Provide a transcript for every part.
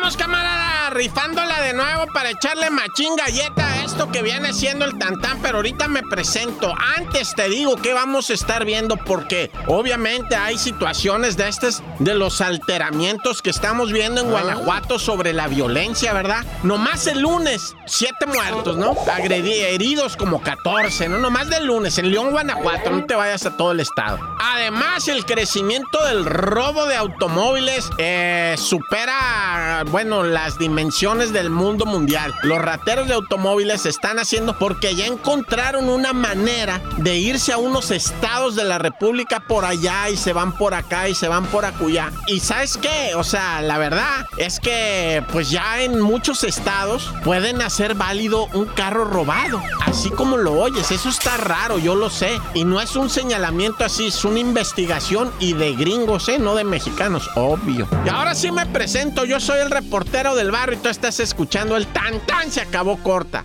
estamos, camarada, rifándola de nuevo para echarle machín galleta a esto que viene siendo el tantán, pero ahorita me presento. Antes te digo que vamos a estar viendo porque obviamente hay situaciones de estas, de los alteramientos que estamos viendo en Guanajuato sobre la violencia, ¿verdad? Nomás el lunes, siete muertos, ¿no? Agredi heridos como 14, ¿no? Nomás del lunes, en León, Guanajuato, no te vayas a todo el estado. Además, el crecimiento del robo de automóviles eh, supera, bueno, las dimensiones del mundo mundial. Los rateros de automóviles se están haciendo porque ya encontraron una manera de irse a unos estados de la República por allá y se van por acá y se van por acullá. Y sabes qué, o sea, la verdad es que pues ya en muchos estados pueden hacer válido un carro robado, así como lo oyes. Eso está raro, yo lo sé. Y no es un señalamiento así, es una investigación y de gringos, ¿eh? No de mexicanos, obvio. Y ahora sí me presento, yo soy el reportero del barrio y tú estás escuchando el tan tan se acabó corta.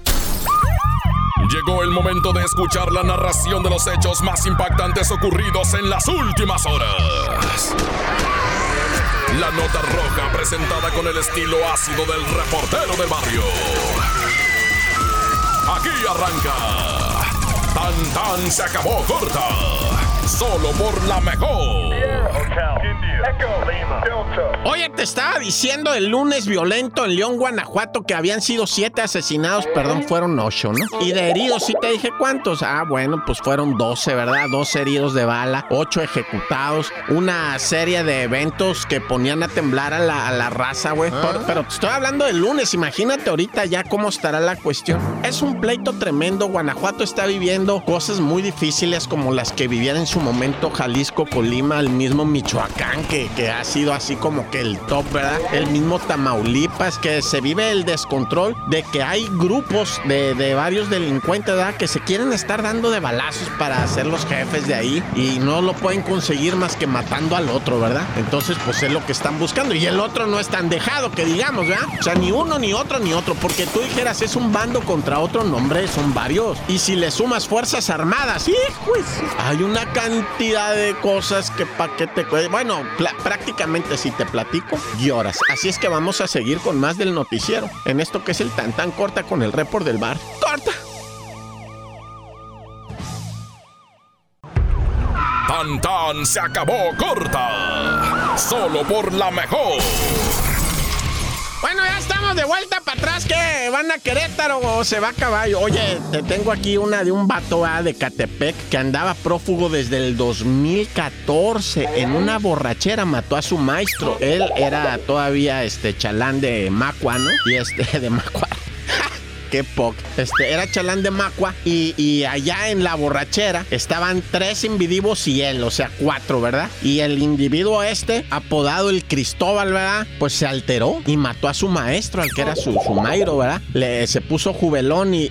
Llegó el momento de escuchar la narración de los hechos más impactantes ocurridos en las últimas horas. La nota roja presentada con el estilo ácido del reportero del barrio. Aquí arranca. Tan tan se acabó corta. Solo por la mejor. Oye, estaba diciendo el lunes violento en León, Guanajuato, que habían sido siete asesinados, perdón, fueron ocho, ¿no? Y de heridos, sí te dije cuántos. Ah, bueno, pues fueron doce, ¿verdad? Dos heridos de bala, ocho ejecutados, una serie de eventos que ponían a temblar a la, a la raza, güey. Pero, pero te estoy hablando del lunes, imagínate ahorita ya cómo estará la cuestión. Es un pleito tremendo, Guanajuato está viviendo cosas muy difíciles como las que vivían en su momento Jalisco, Colima, el mismo Michoacán, que, que ha sido así como que el top, ¿verdad? El mismo Tamaulipas, que se vive el descontrol de que hay grupos de, de varios delincuentes, ¿verdad? Que se quieren estar dando de balazos para ser los jefes de ahí y no lo pueden conseguir más que matando al otro, ¿verdad? Entonces, pues es lo que están buscando. Y el otro no es tan dejado que digamos, ¿verdad? O sea, ni uno, ni otro, ni otro. Porque tú dijeras, es un bando contra otro, no, hombre, son varios. Y si le sumas fuerzas armadas, hijos, hay una cantidad de cosas que pa' que te... Bueno, prácticamente si te platico, Así es que vamos a seguir con más del noticiero. En esto que es el tan tan corta con el report del bar. ¡Corta! Tan tan se acabó corta. Solo por la mejor. Bueno, ya de vuelta para atrás. que ¿Van a Querétaro o se va a caballo? Oye, te tengo aquí una de un vato ah, de Catepec que andaba prófugo desde el 2014. En una borrachera mató a su maestro. Él era todavía este chalán de Macua, ¿no? Y este de Macua. Qué poc. Este, era chalán de Macua y, allá en la borrachera estaban tres individuos y él, o sea, cuatro, ¿verdad? Y el individuo este, apodado el Cristóbal, ¿verdad? Pues se alteró y mató a su maestro, al que era su, su mairo, ¿verdad? Le, se puso jubelón y,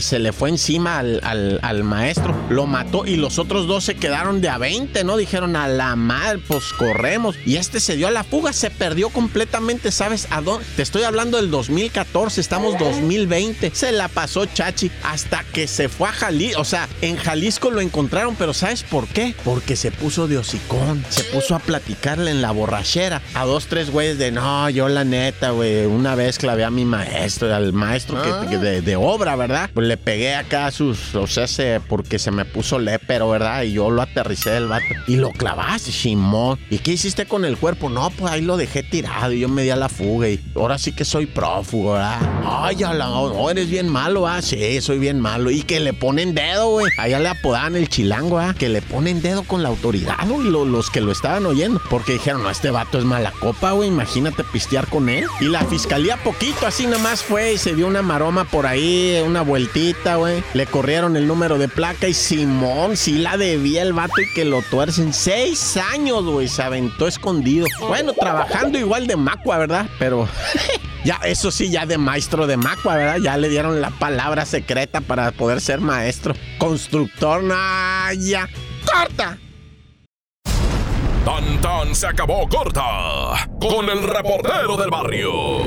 se le fue encima al maestro. Lo mató y los otros dos se quedaron de a 20, ¿no? Dijeron a la madre, pues corremos. Y este se dio a la fuga, se perdió completamente, ¿sabes a dónde? Te estoy hablando del 2014, estamos 2020. Se la pasó Chachi hasta que se fue a Jalisco. O sea, en Jalisco lo encontraron, pero ¿sabes por qué? Porque se puso de hocicón. Se puso a platicarle en la borrachera a dos, tres güeyes de no, yo la neta, güey, una vez clavé a mi maestro, al maestro que, que de, de obra, ¿verdad? Pues le pegué acá a sus, o sea, se, porque se me puso lépero, ¿verdad? Y yo lo aterricé del vato. Y lo clavaste, Simón. ¿Y qué hiciste con el cuerpo? No, pues ahí lo dejé tirado y yo me di a la fuga y ahora sí que soy prófugo, ¿verdad? Ay, ya la, no, eres bien malo, ¿ah? Sí, soy bien malo. Y que le ponen dedo, güey. Allá le apodaban el chilango, ¿ah? Que le ponen dedo con la autoridad, güey, lo- los que lo estaban oyendo. Porque dijeron, no, este vato es mala copa, güey. Imagínate pistear con él. Y la fiscalía poquito, así nomás fue y se dio una maroma por ahí, una vueltita, güey. Le corrieron el número de placa y Simón, sí la debía el vato y que lo tuercen. Seis años, güey, se aventó escondido. Bueno, trabajando igual de macua, ¿verdad? Pero... Ya, eso sí, ya de maestro de Macua, ¿verdad? Ya le dieron la palabra secreta para poder ser maestro. Constructor, nah, ya. ¡Corta! Tan tan se acabó corta. Con el reportero del barrio.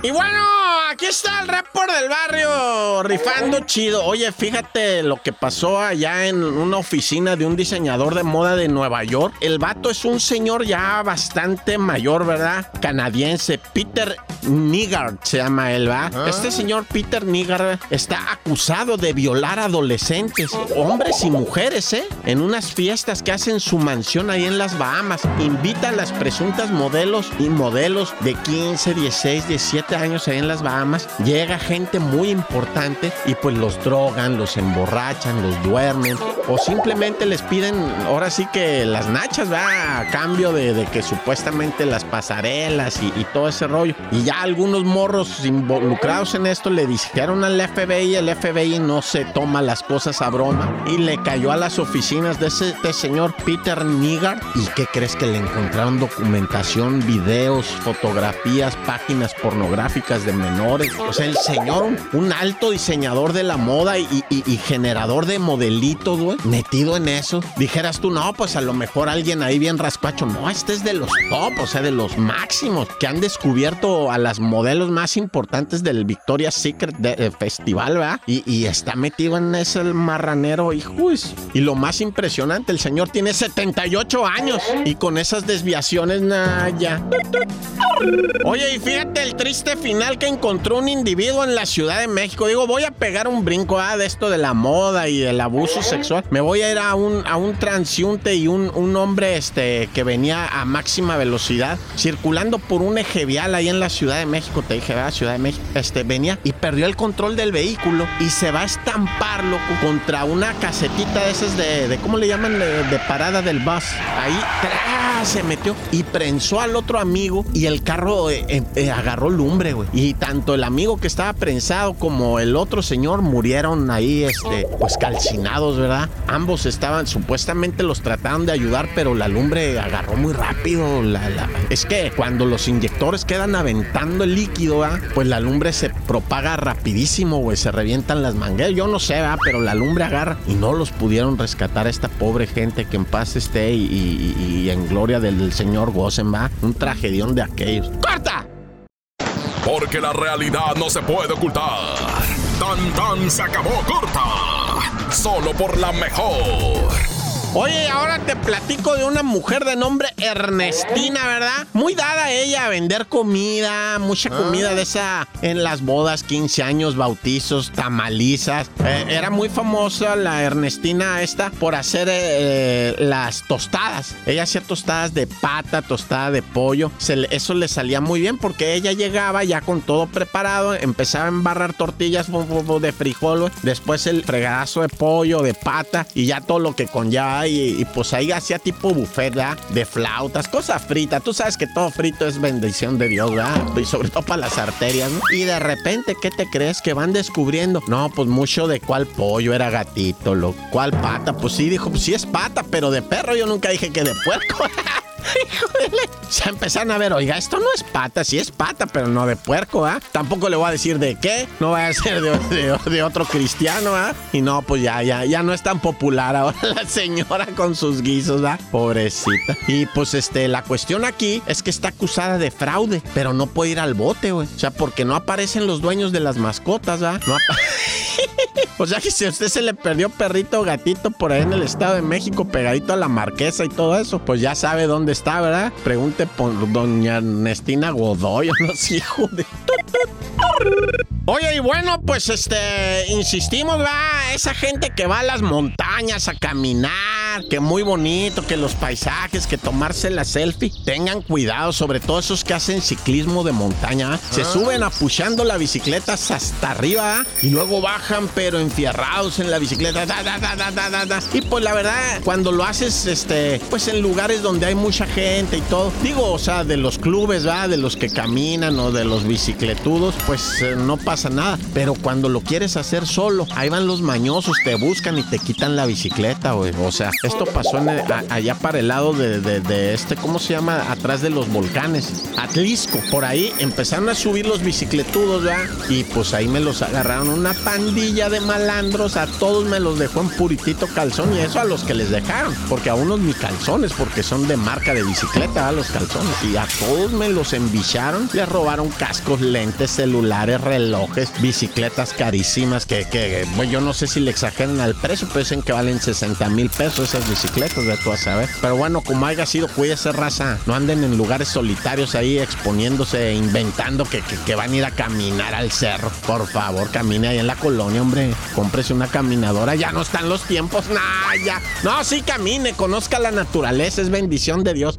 Y bueno, aquí está el report del barrio rifando chido. Oye, fíjate lo que pasó allá en una oficina de un diseñador de moda de Nueva York. El vato es un señor ya bastante mayor, ¿verdad? Canadiense. Peter Nigard se llama él, ¿va? Ah. Este señor Peter Nigard está acusado de violar adolescentes, hombres y mujeres, ¿eh? En unas fiestas que hace en su mansión ahí en las Bahamas. Invita a las presuntas modelos y modelos de 15, 16, 17 años ahí en las Llega gente muy importante y pues los drogan, los emborrachan, los duermen o simplemente les piden ahora sí que las nachas, ¿va? A cambio de, de que supuestamente las pasarelas y, y todo ese rollo. Y ya algunos morros involucrados en esto le dijeron al FBI, el FBI no se toma las cosas a broma y le cayó a las oficinas de ese de señor Peter Nigard. ¿Y qué crees que le encontraron documentación, videos, fotografías, páginas pornográficas de menores? O sea, el señor, un alto diseñador de la moda y, y- y generador de modelitos, güey, metido en eso. Dijeras tú, no, pues a lo mejor alguien ahí bien raspacho. No, este es de los top, o sea, de los máximos que han descubierto a las modelos más importantes del Victoria's Secret eh, Festival, ¿verdad? Y, está metido en ese marranero, hijo. Y lo más impresionante, el señor tiene 78 años y con esas desviaciones, nada, ya. Oye, y fíjate el triste final que encontró un individuo en la Ciudad de México. Digo, voy a pegar un brinco de esto de la moda y el abuso sexual. Me voy a ir a un, a un transiunte y un, un hombre este, que venía a máxima velocidad circulando por un eje vial ahí en la Ciudad de México. Te dije, ¿verdad? Ciudad de México. Este, venía y perdió el control del vehículo y se va a estampar, loco, contra una casetita de esas de, de ¿cómo le llaman? De, de parada del bus. Ahí, ¡tra! se metió y prensó al otro amigo y el carro eh, eh, agarró lumbre, güey. Y tanto el amigo que estaba prensado como el otro señor murieron ahí, este, pues calcinados, ¿verdad? Ambos estaban, supuestamente los trataron de ayudar, pero la lumbre agarró muy rápido. Es que cuando los inyectores quedan aventando el líquido. Pues la lumbre se propaga rapidísimo, güey. Se revientan las mangueras. Yo no sé. Pero la lumbre agarra y no los pudieron rescatar a esta pobre gente que en paz esté y, en gloria del, del señor Gosen, ¿va? Un tragedión de aquellos. ¡Corta! Porque la realidad no se puede ocultar. Tan tan se acabó corta. Solo por la mejor. Oye, ahora te platico de una mujer de nombre Ernestina, ¿verdad? Muy dada ella a vender comida, mucha comida de esa en las bodas, 15 años, bautizos, tamalizas. Eh, era muy famosa la Ernestina esta por hacer eh, las tostadas. Ella hacía tostadas de pata, tostada de pollo. Se le- eso le salía muy bien porque ella llegaba ya con todo preparado, empezaba a embarrar tortillas de frijol, después el fregadazo de pollo, de pata y ya todo lo que conlleva y, pues ahí hacía tipo buffet. De flautas, cosas fritas. Tú sabes que todo frito es bendición de Dios, ¿verdad? Y sobre todo para las arterias, ¿no? Y de repente, ¿qué te crees que van descubriendo? No, pues mucho de cuál pollo era gatito, lo cuál pata. Pues sí, dijo, pues sí es pata, pero de perro yo nunca dije que de puerco. Híjole. Se empezaron a ver, oiga, esto no es pata, sí es pata, pero no de puerco, ¿ah? Tampoco le voy a decir de qué, no va a ser de, otro cristiano, ¿ah? Y no, pues ya, ya, ya no es tan popular ahora la señora con sus guisos, ¿ah? Pobrecita. Y pues este, la cuestión aquí es que está acusada de fraude, pero no puede ir al bote, güey. O sea, porque no aparecen los dueños de las mascotas, ¿ah? No O sea que si a usted se le perdió perrito o gatito por ahí en el Estado de México, pegadito a la marquesa y todo eso, pues ya sabe dónde está, ¿verdad? Pregunte por doña Ernestina Godoy, no sé, hijo de... Oye, y bueno, pues este, insistimos, va, esa gente que va a las montañas a caminar, que muy bonito, que los paisajes, que tomarse la selfie, tengan cuidado, sobre todo esos que hacen ciclismo de montaña, ¿va? se suben apuchando la bicicleta hasta arriba ¿va? y luego bajan, pero enfierrados en la bicicleta, da, da, da, da, da, da, da. y pues la verdad, cuando lo haces, este, pues en lugares donde hay mucha gente y todo, digo, o sea, de los clubes, va, de los que caminan o de los bicicletudos, pues eh, no pasa nada. Pero cuando lo quieres hacer solo, ahí van los mañosos, te buscan y te quitan la bicicleta. O sea, Esto pasó allá para el lado de, este, ¿cómo se llama? Atrás de los volcanes. Atlisco. Por ahí empezaron a subir los bicicletudos, ¿ya? Y pues ahí me los agarraron una pandilla de malandros. A todos me los dejó en puritito calzón. Y eso a los que les dejaron. Porque a unos ni calzones, porque son de marca de bicicleta, a los calzones. Y a todos me los envicharon. Les robaron cascos, lentes, celulares, relojes, bicicletas carísimas. Que, que pues yo no sé si le exageran al precio, pero dicen que valen 60 mil pesos esas bicicletas de tú a saber. Pero bueno, como haya sido, cuídese raza. No anden en lugares solitarios ahí exponiéndose, inventando que, que, van a ir a caminar al cerro. Por favor, camine ahí en la colonia, hombre. Cómprese una caminadora. Ya no están los tiempos. Nah, ya. No, sí camine, conozca la naturaleza. Es bendición de Dios.